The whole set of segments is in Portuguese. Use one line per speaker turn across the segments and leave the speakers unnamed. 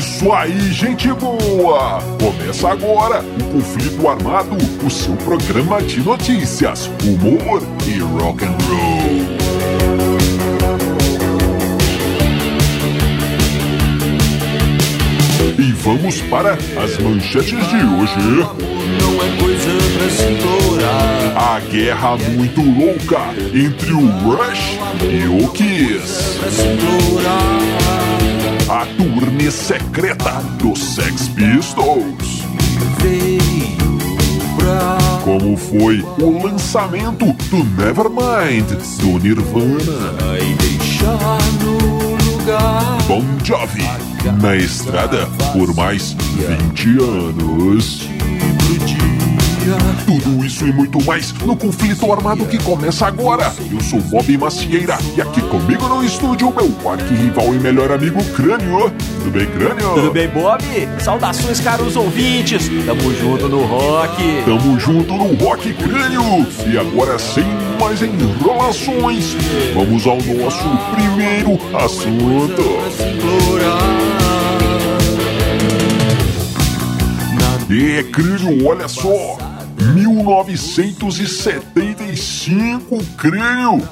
isso aí, gente boa! Começa agora o Conflito Armado, o seu programa de notícias, humor e rock and roll. E vamos para as manchetes de hoje.
Não é coisa pra se.
A guerra muito louca entre o Rush e o Kiss. A turnê secreta dos Sex Pistols. Como foi o lançamento do Nevermind do Nirvana. Bon Jovi na estrada por mais 20 anos. Tudo isso e muito mais no conflito armado que começa agora. Eu sou Bob Macieira e aqui comigo no estúdio meu arqui-rival e melhor amigo Crânio. Tudo bem, Crânio?
Tudo bem, Bob? Saudações, caros ouvintes! Tamo junto no rock!
Tamo junto no Rock Crânio. E agora, sem mais enrolações, vamos ao nosso primeiro assunto. É, Crânio, olha só. 1975, Crânio.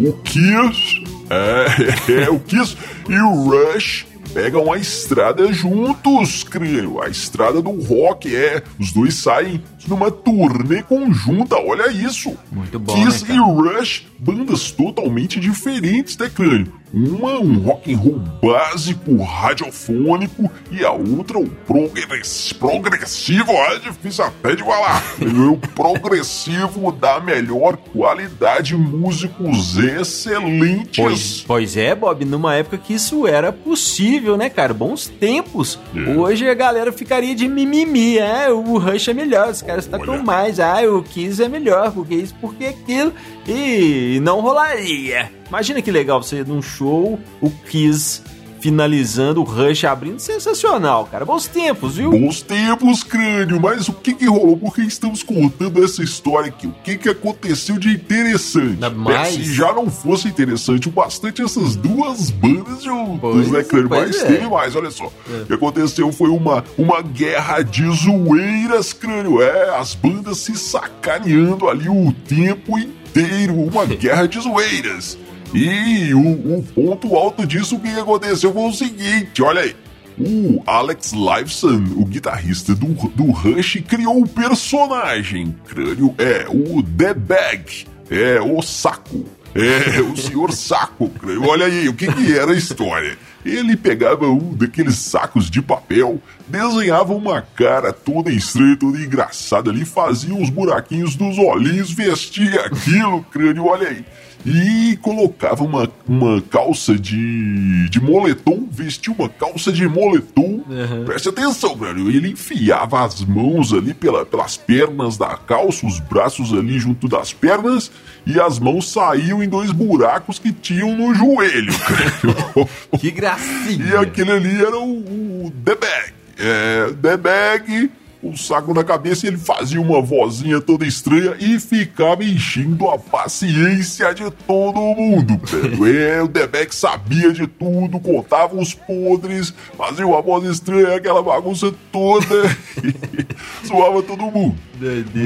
O Kiss, é, é, o Kiss e o Rush pegam a estrada juntos, Crânio. A estrada do rock, é. Os dois saem numa turnê conjunta, olha isso.
Muito bom,
Kiss
né,
e Rush, bandas totalmente diferentes, né, Crânio? Uma um rock and roll básico, radiofônico, e a outra o progress, progressivo, é difícil até de falar. o progressivo da melhor qualidade, músicos excelentes.
Pois, pois é, Bob, numa época que isso era possível, né, cara? Bons tempos.
É.
Hoje a galera ficaria de mimimi, é, o Rush é melhor, os caras tocam mais, ah, o Kiss é melhor, porque isso, porque aquilo, e não rolaria. Imagina que legal você num show, o Kiss finalizando, o Rush abrindo, sensacional, cara. Bons tempos, viu?
Bons tempos, crânio, mas o que que rolou? Por que estamos contando essa história aqui? O que que aconteceu de interessante? É, se já não fosse interessante o bastante essas duas bandas juntas,
Pois-
né, crânio?
pois
Mas
é.
teve mais, olha só. O que aconteceu foi uma, uma guerra de zoeiras, crânio. É, as bandas se sacaneando ali o tempo inteiro. Uma guerra de zoeiras. E o, o ponto alto disso, o que aconteceu foi o seguinte, olha aí. O Alex Lifeson, o guitarrista do, do Rush, criou um personagem. Crânio é o The Bag, é o saco. É, o senhor saco. Olha aí, o que, que era a história? Ele pegava um daqueles sacos de papel, desenhava uma cara toda estranha, toda engraçada ali, fazia uns buraquinhos dos olhinhos, vestia aquilo, crânio, olha aí e colocava uma, uma calça de, de moletom, vestia uma calça de moletom. Preste atenção, velho. Ele enfiava as mãos ali pela, pelas pernas da calça, os braços ali junto das pernas, e as mãos saíam em dois buracos que tinham no joelho.
Que gracinha!
E aquele ali era o, o The Bag. É, The Bag, o saco na cabeça, e ele fazia uma vozinha toda estranha e ficava enchendo a paciência de todo mundo. É, o Bag sabia de tudo, contava os podres, fazia uma voz estranha, aquela bagunça toda, e zoava todo mundo.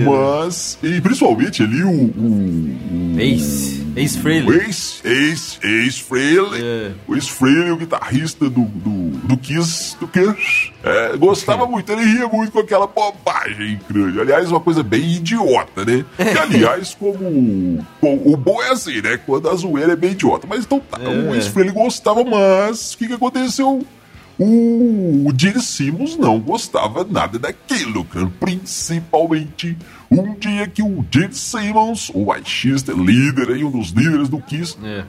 Mas, e principalmente ali o. o, o
Ace, Frehley.
Ace, Ace, Ace Frehley,
É.
o Ace Frehley, o guitarrista do, do, do Kiss, do Kiss, é, gostava muito, ele ria muito com aquela bobagem, crânio. Aliás, uma coisa bem idiota, né? E, aliás, como, bom, o bom é assim, né? Quando a zoeira é bem idiota. Mas então tá, o Ace Frehley gostava, mas o que que aconteceu? O, o Gene Simmons não gostava nada daquilo, cara. Principalmente um dia que o Gene Simmons, o baixista, líder aí, um dos líderes do Kiss,
É.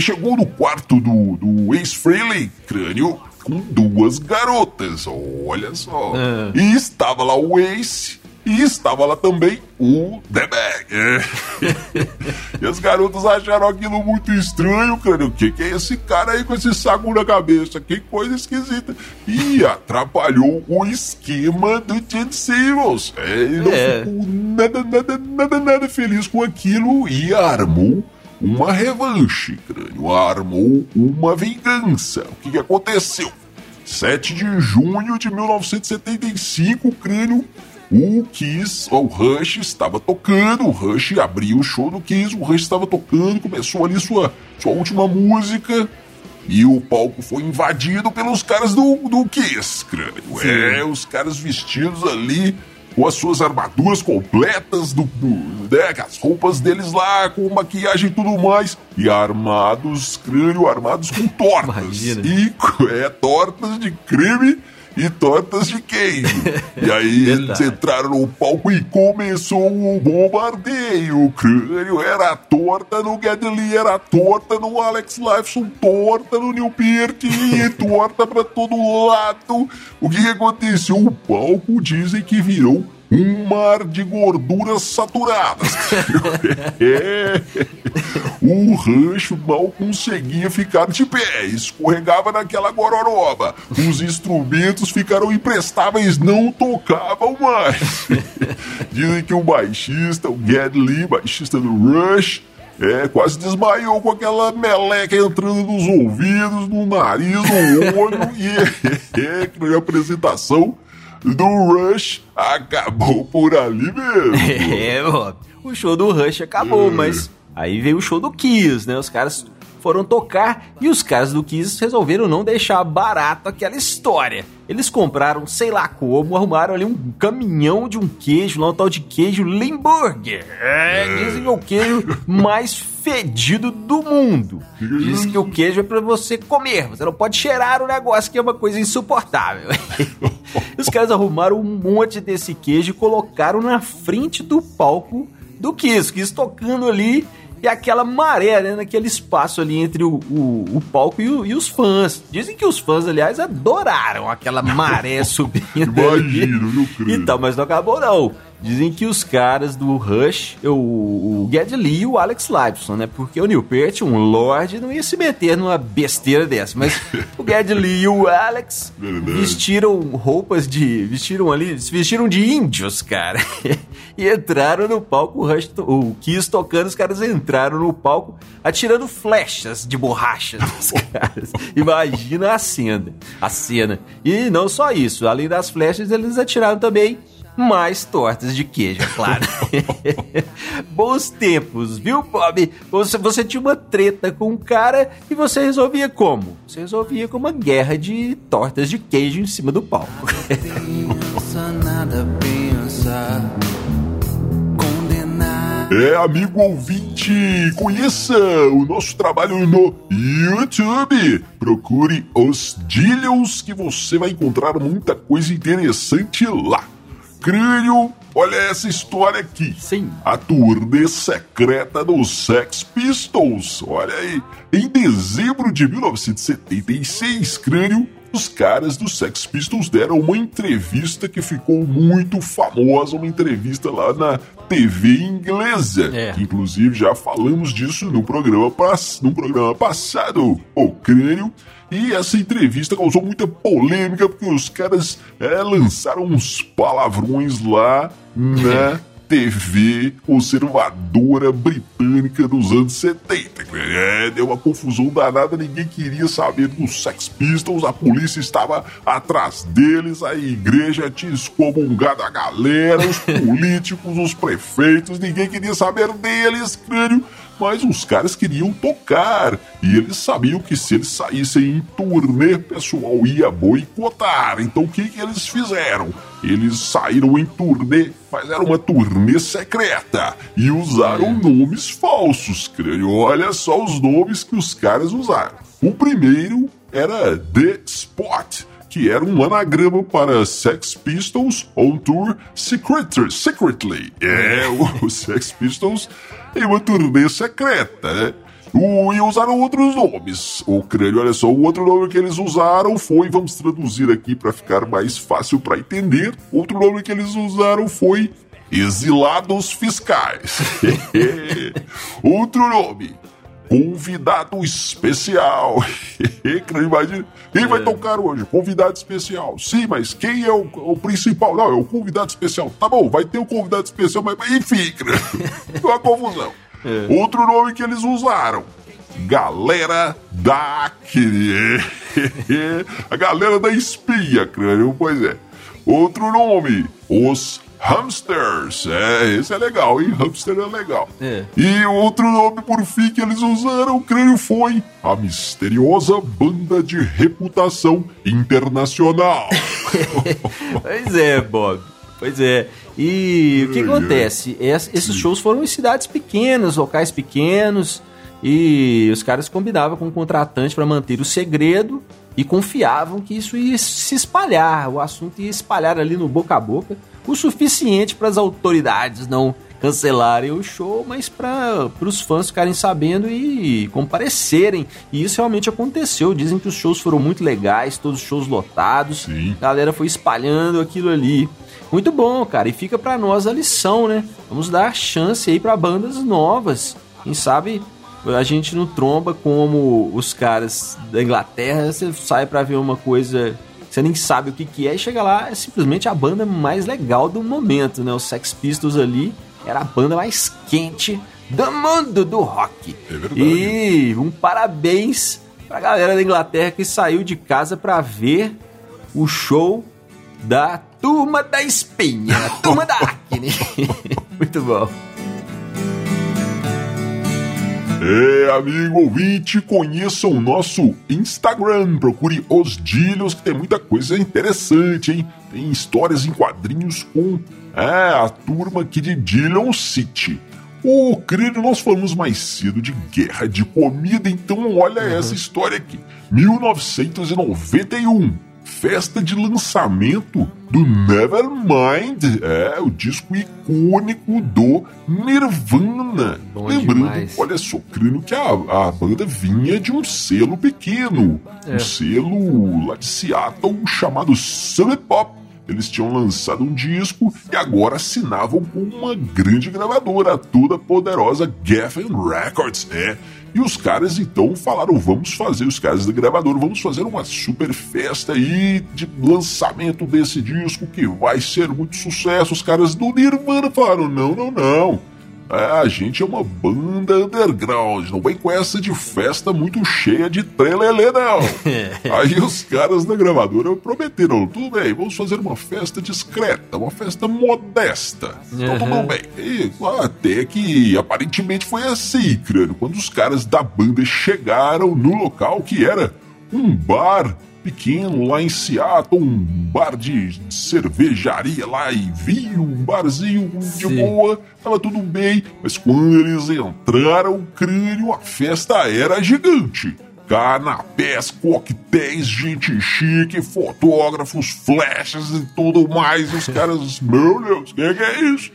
chegou no quarto do, do Ace Frehley, crânio, com duas garotas, olha só.
É.
E estava lá o Ace e estava lá também o The Bag. É. e as garotas acharam aquilo muito estranho, cara. O que, que é esse cara aí com esse saco na cabeça? Que coisa esquisita. E atrapalhou o esquema do Gene Simmons. É, ele não
É.
ficou nada, nada, nada, nada feliz com aquilo e armou uma revanche, crânio. Armou uma vingança. O que, que aconteceu? 7 de junho de 1975, crânio. O Kiss, o Rush estava tocando, o Rush abriu o show do Kiss, o Rush estava tocando, começou ali sua, sua última música, e o palco foi invadido pelos caras do, do Kiss, crânio. É, os caras vestidos ali com as suas armaduras completas, do, do, né, as roupas deles lá, com maquiagem e tudo mais, e armados, crânio, armados com tortas.
Imagina.
E é, tortas de creme e tortas de queijo. e aí eles entraram no palco e começou o bombardeio. O crânio era torta no Gedley, era torta no Alex Lifeson, torta no Neil Peart e torta pra todo lado. O que, que aconteceu? O palco dizem que virou um mar de gorduras saturadas. é. O rancho mal conseguia ficar de pé, escorregava naquela gororoba. Os instrumentos ficaram imprestáveis, não tocavam mais. Dizem que o baixista, o Ged Lee, baixista do Rush, é, quase desmaiou com aquela meleca entrando nos ouvidos, no nariz, no olho e é, é, a apresentação do Rush acabou por ali mesmo.
É, Bob. O show do Rush acabou, mas aí veio o show do Kiss, né? Os caras foram tocar e os caras do Kiss resolveram não deixar barato aquela história. Eles compraram, sei lá como, arrumaram ali um caminhão de um queijo, lá um tal de queijo Limburger. É, dizem que é o queijo mais fedido do mundo. Diz que o queijo é pra você comer, você não pode cheirar o negócio, que é uma coisa insuportável. Os caras arrumaram um monte desse queijo e colocaram na frente do palco do Kiss, Kiss tocando ali e aquela maré, né, naquele espaço ali entre o, o, o palco e, o, e, os fãs. Dizem que os fãs, aliás, adoraram aquela maré subindo.
Imagino, não creio.
Então, mas não acabou não. Dizem que os caras do Rush, o, o Geddy Lee e o Alex Lifeson, né? Porque o Neil Peart, um lord, não ia se meter numa besteira dessa. Mas o Geddy Lee e o Alex vestiram roupas de... Vestiram ali... Se vestiram de índios, cara. e entraram no palco, o Rush... O Kiss tocando, os caras entraram no palco atirando flechas de borracha nos caras. Imagina a cena. A cena. E não só isso. Além das flechas, eles atiraram também mais tortas de queijo, é claro. Bons tempos, viu, Bob? Você, você tinha uma treta com um cara e você resolvia como? Você resolvia com uma guerra de tortas de queijo em cima do palco.
pensa, nada pensa. Condenar.
É, amigo ouvinte, conheça o nosso trabalho no YouTube. Procure os Dillions que você vai encontrar muita coisa interessante lá. Crânio, olha essa história aqui.
Sim.
A turnê secreta dos Sex Pistols. Olha aí. Em dezembro de 1976, Crânio, os caras dos Sex Pistols deram uma entrevista que ficou muito famosa, uma entrevista lá na TV inglesa.
É.
Inclusive já falamos disso no programa, pass no programa passado, o Crânio. E essa entrevista causou muita polêmica porque os caras é, lançaram uns palavrões lá na TV conservadora britânica dos anos 70. É, deu uma confusão danada, ninguém queria saber dos Sex Pistols, a polícia estava atrás deles, a igreja tinha excomungado a galera, os políticos, os prefeitos, ninguém queria saber deles, crânio mas os caras queriam tocar e eles sabiam que se eles saíssem em turnê, o pessoal ia boicotar. Então o que, que eles fizeram? Eles saíram em turnê, mas era uma turnê secreta e usaram nomes falsos, crânio. Olha só os nomes que os caras usaram. O primeiro era The Spot que era um anagrama para Sex Pistols on Tour Secretly. Secretly. É, os Sex Pistols em uma turnê secreta, né? E usaram outros nomes. O crânio, olha só, o outro nome que eles usaram foi, vamos traduzir aqui para ficar mais fácil para entender. Outro nome que eles usaram foi Exilados Fiscais. outro nome, Convidado especial. Imagina. Quem vai tocar hoje? Convidado especial. Sim, mas quem é o, o, principal? Não, é o convidado especial. Tá bom, vai ter o convidado especial, mas enfim, uma confusão. Outro nome que eles usaram. galera da. a galera da espinha, crânio, pois é. Outro nome, os Hamsters. É, esse é legal, hein? Hamster é legal. É. E outro nome por fim que eles usaram, creio, foi a misteriosa banda de reputação internacional.
pois é, Bob. Pois é. E o que acontece? esses shows foram em cidades pequenas, locais pequenos, e os caras combinavam com o contratante para manter o segredo e confiavam que isso ia se espalhar, o assunto ia espalhar ali no boca a boca o suficiente para as autoridades não cancelarem o show, mas para os fãs ficarem sabendo e comparecerem. E isso realmente aconteceu. Dizem que os shows foram muito legais, todos os shows lotados. Sim. A galera foi espalhando aquilo ali. Muito bom, cara. E fica para nós a lição, né? Vamos dar chance aí para bandas novas. Quem sabe a gente não tromba como os caras da Inglaterra, você sai para ver uma coisa você nem sabe o que, que é, e chega lá, é simplesmente a banda mais legal do momento, né? Os Sex Pistols ali era a banda mais quente do mundo do rock. É verdade. E um parabéns pra galera da Inglaterra que saiu de casa para ver o show da Turma da Espinha, Turma da Acne. Muito bom.
É, amigo ouvinte, conheça o nosso Instagram. Procure os Dilhos, que tem muita coisa interessante, hein? Tem histórias em quadrinhos com é, a turma aqui de Dillon City. Ô, querido, nós falamos mais cedo de guerra de comida, então olha uhum. essa história aqui. 1991 festa de lançamento do Nevermind, é o disco icônico do Nirvana. Bom Lembrando, demais. olha só, crendo que a, a banda vinha de um selo pequeno, é. um selo lá de Seattle chamado Sub Pop. Eles tinham lançado um disco e agora assinavam com uma grande gravadora, toda poderosa Geffen Records. É, e os caras então falaram: vamos fazer, os caras da gravadora, vamos fazer uma super festa aí de lançamento desse disco que vai ser muito sucesso. Os caras do Nirvana falaram: não, não, não. É, a gente é uma banda underground, não vem com essa de festa muito cheia de trelelê, não. Aí os caras da gravadora prometeram, tudo bem, vamos fazer uma festa discreta, uma festa modesta. Então tudo bem. E até que aparentemente foi assim, crânio, quando os caras da banda chegaram no local que era um bar pequeno lá em Seattle, um bar de cervejaria lá e vinho, um barzinho de Sim. boa, tava tudo bem, mas quando eles entraram, o crânio, a festa era gigante. Canapés, coquetéis, gente chique, fotógrafos, flechas e tudo mais. E os caras, meu Deus, o que, que é isso?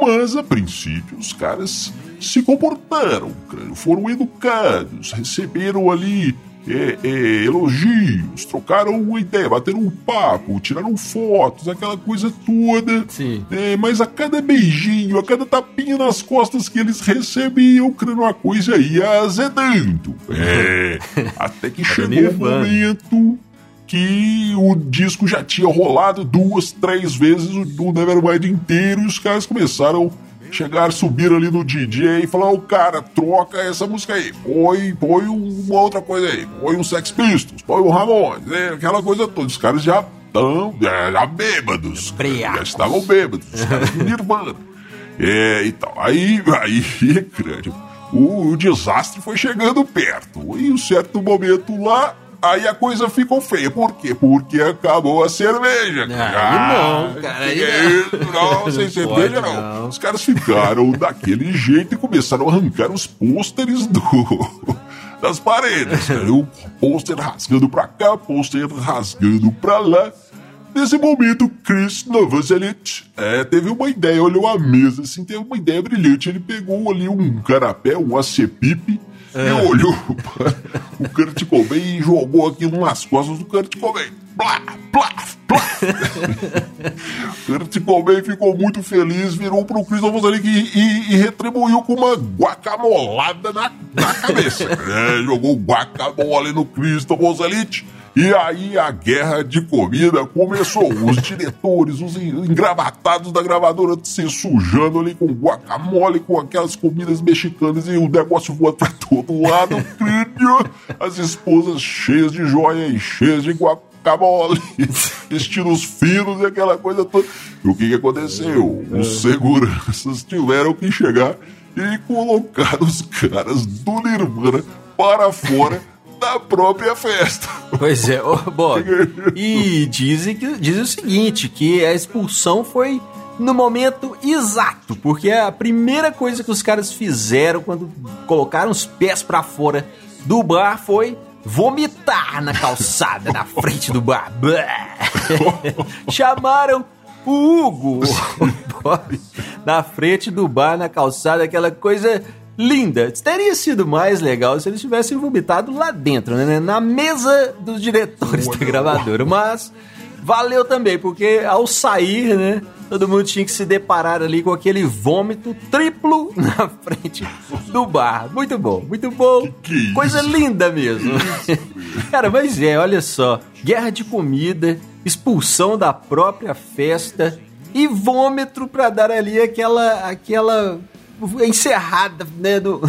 Mas a princípio os caras se comportaram, foram educados, receberam ali é, é, elogios, trocaram uma ideia, bateram um papo, tiraram fotos, aquela coisa toda. Sim. É, mas a cada beijinho, a cada tapinha nas costas que eles recebiam, crendo a coisa ia azedando. É, até que chegou o momento que o disco já tinha rolado duas, três vezes o Nevermind inteiro e os caras começaram chegar, subir ali no DJ e falar: o cara, troca essa música aí, põe, põe uma outra coisa aí, põe um Sex Pistols, põe um Ramones, né? aquela coisa toda. Os caras já estão já bêbados, já estavam bêbados, os caras do Nirvana. É, e tal. Aí, aí, crânio, o, o desastre foi chegando perto. E um certo momento lá, Aí a coisa ficou feia. Por quê? Porque acabou a cerveja.
Ah, não, cara. Aí
é não. não, sem cerveja não. não. Os caras ficaram daquele jeito e começaram a arrancar os pôsteres do das paredes. O pôster rasgando pra cá, pôster rasgando pra lá. Nesse momento, Chris Novoselic é, teve uma ideia, olhou a mesa, assim, teve uma ideia brilhante. Ele pegou ali um canapé, um acepip, é. E olhou o Kurt Cobain e jogou aquilo nas costas do Kurt Cobain. Blá, blá, blá. Kurt Cobain ficou muito feliz, virou pro Chris Novoselic e, e, e, retribuiu com uma guacamolada na, na cabeça. é, jogou guacamole no Chris Novoselic E aí a guerra de comida começou. Os diretores, os engravatados da gravadora se sujando ali com guacamole, com aquelas comidas mexicanas e o negócio voando pra todo lado. As esposas cheias de joia e cheias de guacamole, vestidos finos e aquela coisa toda. E o que, que aconteceu? Os seguranças tiveram que chegar e colocar os caras do Nirvana para fora da própria festa.
Pois é, oh, Bob. e dizem, que, dizem o seguinte, que a expulsão foi no momento exato, porque a primeira coisa que os caras fizeram quando colocaram os pés para fora do bar foi vomitar na calçada na frente do bar. Chamaram o Hugo, o Bob, na frente do bar na calçada, aquela coisa linda. Teria sido mais legal se eles tivessem vomitado lá dentro, né? Na mesa dos diretores da gravadora. Mas valeu também, porque ao sair, né? Todo mundo tinha que se deparar ali com aquele vômito triplo na frente do bar. Muito bom, muito bom.
Que que
Coisa linda mesmo. Cara, mas é, olha só. Guerra de comida, expulsão da própria festa e vômito pra dar ali aquela aquela encerrada né, do,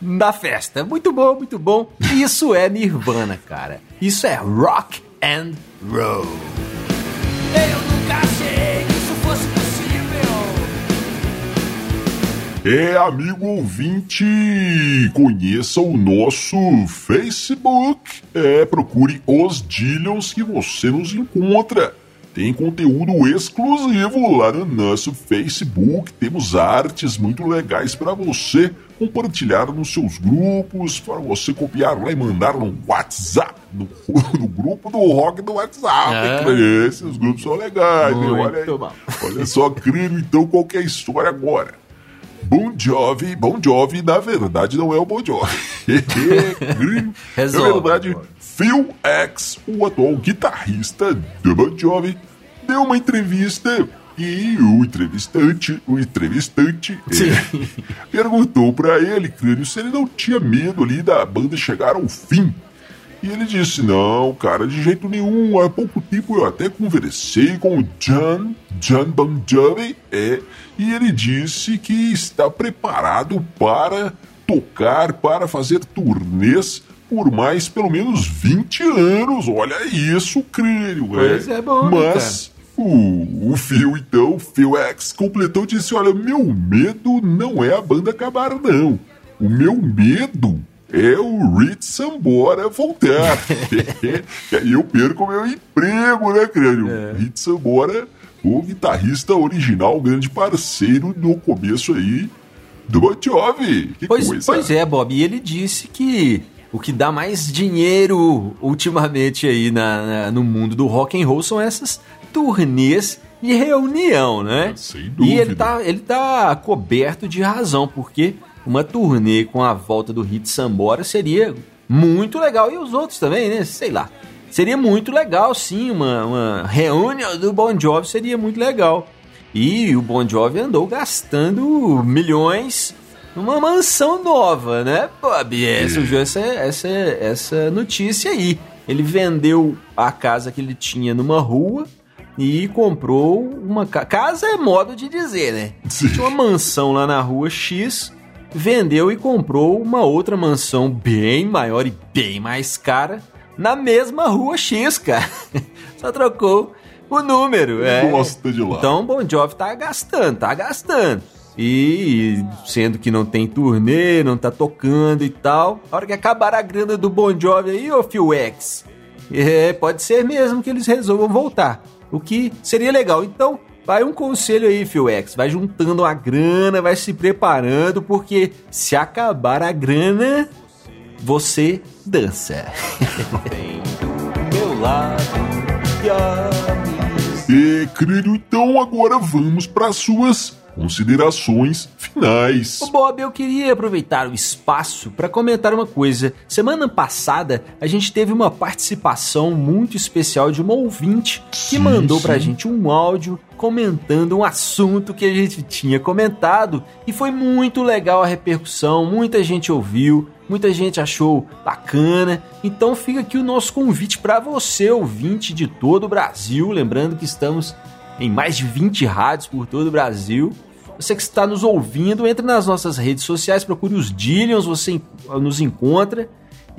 da festa. Muito bom, muito bom. Isso é Nirvana, cara. Isso é rock and roll.
Eu nunca achei que isso fosse possível.
É, amigo ouvinte, conheça o nosso Facebook. É, procure os Dillions que você nos encontra. Tem conteúdo exclusivo lá no nosso Facebook. Temos artes muito legais para você compartilhar nos seus grupos, para você copiar lá e mandar no WhatsApp, no, no grupo do rock do WhatsApp.
É.
Esses grupos são legais, né? Olha, aí. Olha só, crino, então, qual que é a história agora? Bon Jovi, Bon Jovi, na verdade, não é o Bon Jovi. Na verdade. Phil X, o atual guitarrista do Bon Jovi, deu uma entrevista e o entrevistante, o entrevistante é, perguntou pra ele, crânio, se ele não tinha medo ali da banda chegar ao fim. E ele disse: Não, cara, de jeito nenhum. Há pouco tempo eu até conversei com o John, John Bon Jovi, é, e ele disse que está preparado para tocar, para fazer turnês por mais pelo menos 20 anos. Olha isso, crânio.
Pois é bom,
Mas o, o Phil, então, o Phil X, completou e disse: Olha, meu medo não é a banda acabar, não. O meu medo é o Rich Sambora voltar. e aí eu perco meu emprego, né, crânio? Rich Sambora, o guitarrista original, grande parceiro no começo aí do Bon Jovi. Que
Pois,
coisa.
pois é, Bob. E ele disse que o que dá mais dinheiro ultimamente aí na, na- no mundo do rock and roll são essas turnês de reunião, né?
Sem
E
dúvida.
ele tá, ele tá coberto de razão, porque uma turnê com a volta do Hit Sambora seria muito legal. E os outros também, né? Sei lá. Seria muito legal, sim. Uma, uma reunião do Bon Jovi seria muito legal. E o Bon Jovi andou gastando milhões numa mansão nova, né, Bob? É, surgiu essa, essa, essa notícia aí. Ele vendeu a casa que ele tinha numa rua e comprou uma ca- casa é modo de dizer, né? Tinha uma mansão lá na rua X, vendeu e comprou uma outra mansão bem maior e bem mais cara na mesma rua X, cara. Só trocou o número, é.
Gosta de lá.
Então o Bon Jovi tá gastando, tá gastando. E sendo que não tem turnê, não tá tocando e tal. A hora que acabar a grana do Bon Jovi aí, ô Phil X, é, pode ser mesmo que eles resolvam voltar. O que seria legal. Então, vai um conselho aí, Phil X. Vai juntando a grana, vai se preparando, porque se acabar a grana, você dança.
Vem do meu lado e
E, querido, então agora vamos para suas considerações finais.
Ô Bob, eu queria aproveitar o espaço para comentar uma coisa. Semana passada a gente teve uma participação muito especial de uma ouvinte que
Sim,
mandou pra
sim.
gente um áudio comentando um assunto que a gente tinha comentado e foi muito legal a repercussão, muita gente ouviu, muita gente achou bacana. Então fica aqui o nosso convite para você, ouvinte de todo o Brasil, lembrando que estamos em mais de 20 rádios por todo o Brasil. Você que está nos ouvindo, entre nas nossas redes sociais, procure os Dillions, você en- nos encontra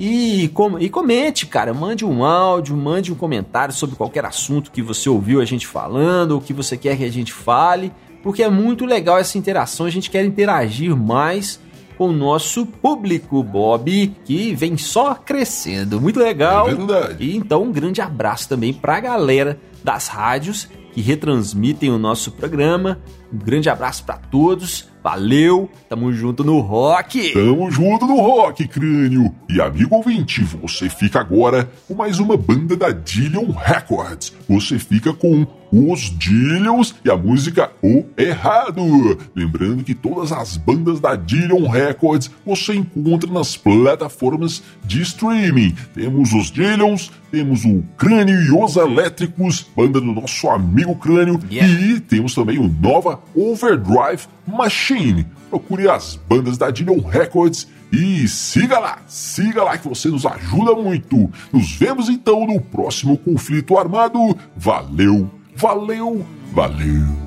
e, com- e comente, cara. Mande um áudio, mande um comentário sobre qualquer assunto que você ouviu a gente falando, ou que você quer que a gente fale, porque é muito legal essa interação. A gente quer interagir mais com o nosso público, Bob, que vem só crescendo. Muito legal.
É verdade.
E então um grande abraço também pra galera das rádios que retransmitem o nosso programa. Um grande abraço pra todos. Valeu, tamo junto no rock.
Tamo junto no rock, crânio. E amigo ouvinte, você fica agora com mais uma banda da Dillion Records. Você fica com os Dillions e a música O Errado. Lembrando que todas as bandas da Dillion Records você encontra nas plataformas de streaming. Temos os Dillions, temos o Crânio e os Elétricos, banda do nosso amigo Crânio,
Yeah.
e temos também o Nova Overdrive Machine. Procure as bandas da Dillion Records e siga lá, siga lá que você nos ajuda muito. Nos vemos então no próximo conflito armado. Valeu, valeu, valeu.